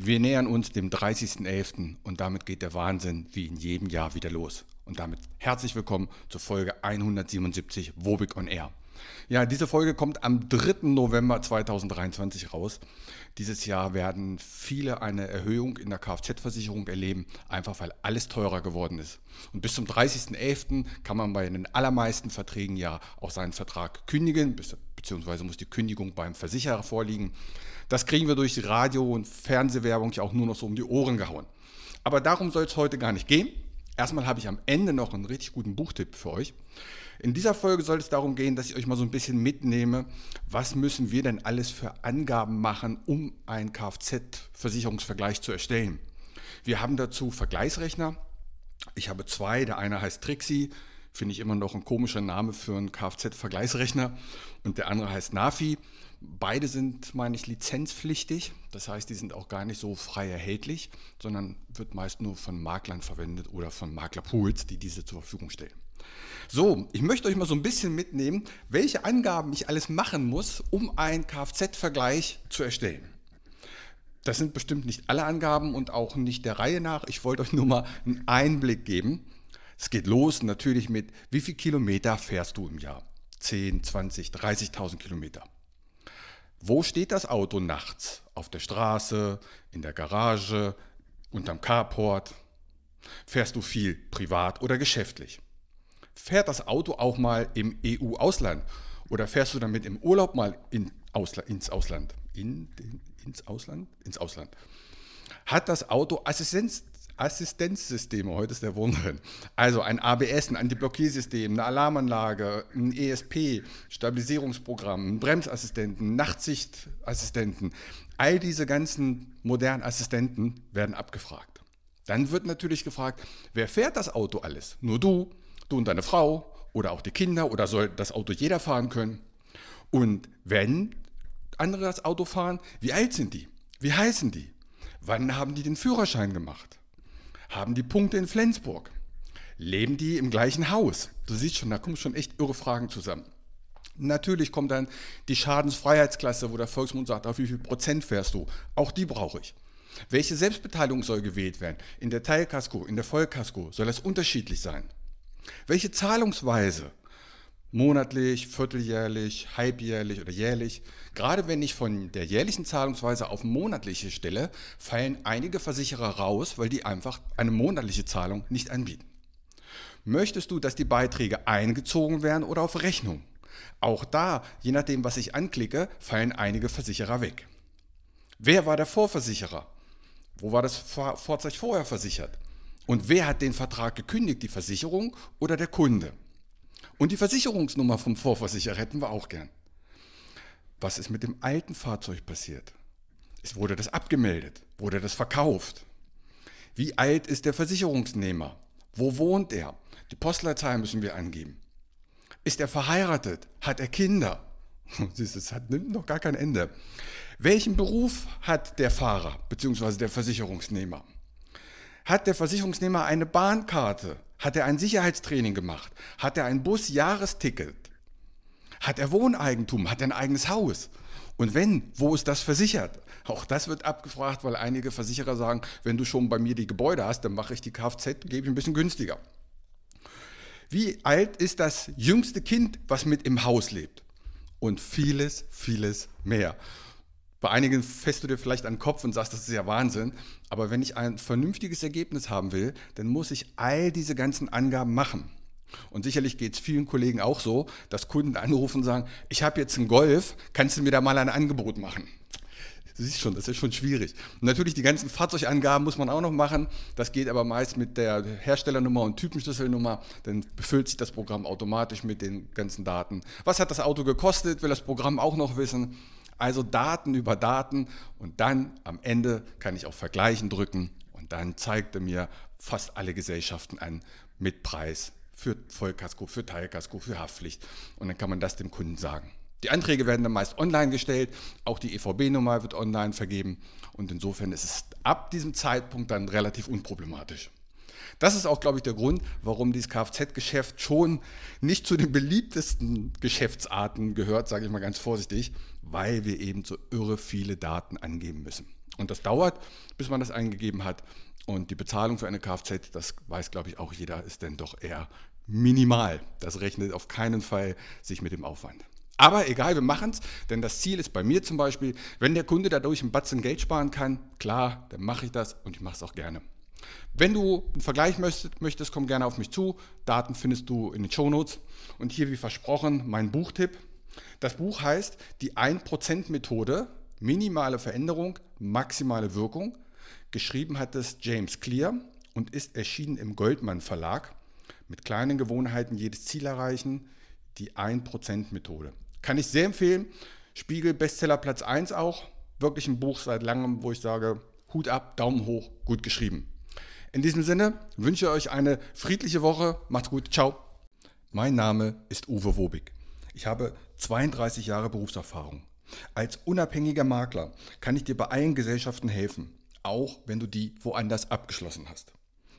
Wir nähern uns dem 30.11. und damit geht der Wahnsinn wie in jedem Jahr wieder los. Und damit herzlich willkommen zur Folge 177 Wobig on Air. Ja, diese Folge kommt am 3. November 2023 raus. Dieses Jahr werden viele eine Erhöhung in der Kfz-Versicherung erleben, einfach weil alles teurer geworden ist. Und bis zum 30.11. kann man bei den allermeisten Verträgen ja auch seinen Vertrag kündigen, beziehungsweise muss die Kündigung beim Versicherer vorliegen. Das kriegen wir durch Radio- und Fernsehwerbung ja auch nur noch so um die Ohren gehauen. Aber darum soll es heute gar nicht gehen. Erstmal habe ich am Ende noch einen richtig guten Buchtipp für euch. In dieser Folge soll es darum gehen, dass ich euch mal so ein bisschen mitnehme, was müssen wir denn alles für Angaben machen, um einen Kfz-Versicherungsvergleich zu erstellen. Wir haben dazu Vergleichsrechner. Ich habe zwei. Der eine heißt Trixie, finde ich immer noch ein komischer Name für einen Kfz-Vergleichsrechner. Und der andere heißt Nafi. Beide sind, meine ich, lizenzpflichtig. Das heißt, die sind auch gar nicht so frei erhältlich, sondern wird meist nur von Maklern verwendet oder von Maklerpools, die diese zur Verfügung stellen. So, ich möchte euch mal so ein bisschen mitnehmen, welche Angaben ich alles machen muss, um einen Kfz-Vergleich zu erstellen. Das sind bestimmt nicht alle Angaben und auch nicht der Reihe nach. Ich wollte euch nur mal einen Einblick geben. Es geht los natürlich mit, wie viele Kilometer fährst du im Jahr? 10, 20, 30.000 Kilometer. Wo steht das Auto nachts? Auf der Straße, in der Garage, unterm Carport? Fährst du viel privat oder geschäftlich? Fährt das Auto auch mal im EU-Ausland? Oder fährst du damit im Urlaub mal in Ausla ins Ausland? In den, ins Ausland? Ins Ausland. Hat das Auto Assistenz, Assistenzsysteme, heute ist der Wurm drin. Also ein ABS, ein Antiblockiersystem, eine Alarmanlage, ein ESP, Stabilisierungsprogramm, ein Bremsassistenten, Nachtsichtassistenten. All diese ganzen modernen Assistenten werden abgefragt. Dann wird natürlich gefragt, wer fährt das Auto alles? Nur du, du und deine Frau oder auch die Kinder oder soll das Auto jeder fahren können? Und wenn andere das Auto fahren, wie alt sind die? Wie heißen die? Wann haben die den Führerschein gemacht? Haben die Punkte in Flensburg. Leben die im gleichen Haus? Du siehst schon, da kommen schon echt irre Fragen zusammen. Natürlich kommt dann die Schadensfreiheitsklasse, wo der Volksmund sagt, auf wie viel Prozent fährst du? Auch die brauche ich. Welche Selbstbeteiligung soll gewählt werden? In der Teilkasko, in der Vollkasko? Soll das unterschiedlich sein? Welche Zahlungsweise? Monatlich, vierteljährlich, halbjährlich oder jährlich. Gerade wenn ich von der jährlichen Zahlungsweise auf monatliche stelle, fallen einige Versicherer raus, weil die einfach eine monatliche Zahlung nicht anbieten. Möchtest du, dass die Beiträge eingezogen werden oder auf Rechnung? Auch da, je nachdem, was ich anklicke, fallen einige Versicherer weg. Wer war der Vorversicherer? Wo war das Fahrzeug vorher versichert? Und wer hat den Vertrag gekündigt, die Versicherung oder der Kunde? Und die Versicherungsnummer vom Vorversicherer hätten wir auch gern. Was ist mit dem alten Fahrzeug passiert? Es wurde das abgemeldet? Wurde das verkauft? Wie alt ist der Versicherungsnehmer? Wo wohnt er? Die Postleitzahl müssen wir angeben. Ist er verheiratet? Hat er Kinder? Das hat, nimmt noch gar kein Ende. Welchen Beruf hat der Fahrer bzw. der Versicherungsnehmer? Hat der Versicherungsnehmer eine Bahnkarte? Hat er ein Sicherheitstraining gemacht? Hat er ein Bus-Jahresticket? Hat er Wohneigentum? Hat er ein eigenes Haus? Und wenn, wo ist das versichert? Auch das wird abgefragt, weil einige Versicherer sagen, wenn du schon bei mir die Gebäude hast, dann mache ich die Kfz, gebe ich ein bisschen günstiger. Wie alt ist das jüngste Kind, was mit im Haus lebt? Und vieles, vieles mehr. Bei einigen fässt du dir vielleicht an den Kopf und sagst, das ist ja Wahnsinn. Aber wenn ich ein vernünftiges Ergebnis haben will, dann muss ich all diese ganzen Angaben machen. Und sicherlich geht es vielen Kollegen auch so, dass Kunden anrufen und sagen, ich habe jetzt einen Golf, kannst du mir da mal ein Angebot machen? Du siehst schon, das ist schon schwierig. Und natürlich die ganzen Fahrzeugangaben muss man auch noch machen. Das geht aber meist mit der Herstellernummer und Typenschlüsselnummer. Dann befüllt sich das Programm automatisch mit den ganzen Daten. Was hat das Auto gekostet? Will das Programm auch noch wissen? Also Daten über Daten und dann am Ende kann ich auf Vergleichen drücken und dann zeigt er mir fast alle Gesellschaften an mit Preis für Vollkasko, für Teilkasko, für Haftpflicht und dann kann man das dem Kunden sagen. Die Anträge werden dann meist online gestellt, auch die EVB-Nummer wird online vergeben und insofern ist es ab diesem Zeitpunkt dann relativ unproblematisch. Das ist auch, glaube ich, der Grund, warum dieses Kfz-Geschäft schon nicht zu den beliebtesten Geschäftsarten gehört, sage ich mal ganz vorsichtig, weil wir eben so irre viele Daten angeben müssen. Und das dauert, bis man das eingegeben hat. Und die Bezahlung für eine Kfz, das weiß, glaube ich, auch jeder, ist dann doch eher minimal. Das rechnet auf keinen Fall sich mit dem Aufwand. Aber egal, wir machen es, denn das Ziel ist bei mir zum Beispiel, wenn der Kunde dadurch ein Batzen Geld sparen kann, klar, dann mache ich das und ich mache es auch gerne. Wenn du einen Vergleich möchtest, komm gerne auf mich zu. Daten findest du in den Shownotes. Und hier, wie versprochen, mein Buchtipp. Das Buch heißt Die 1%-Methode, minimale Veränderung, maximale Wirkung. Geschrieben hat es James Clear und ist erschienen im Goldmann Verlag. Mit kleinen Gewohnheiten jedes Ziel erreichen, die 1%-Methode. Kann ich sehr empfehlen. Spiegel Bestseller Platz 1 auch. Wirklich ein Buch seit langem, wo ich sage, Hut ab, Daumen hoch, gut geschrieben. In diesem Sinne wünsche ich euch eine friedliche Woche. Macht's gut. Ciao. Mein Name ist Uwe Wobig. Ich habe 32 Jahre Berufserfahrung. Als unabhängiger Makler kann ich dir bei allen Gesellschaften helfen, auch wenn du die woanders abgeschlossen hast.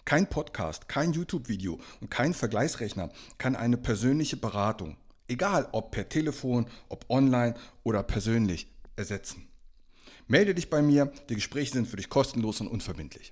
Kein Podcast, kein YouTube-Video und kein Vergleichsrechner kann eine persönliche Beratung, egal ob per Telefon, ob online oder persönlich, ersetzen. Melde dich bei mir, die Gespräche sind für dich kostenlos und unverbindlich.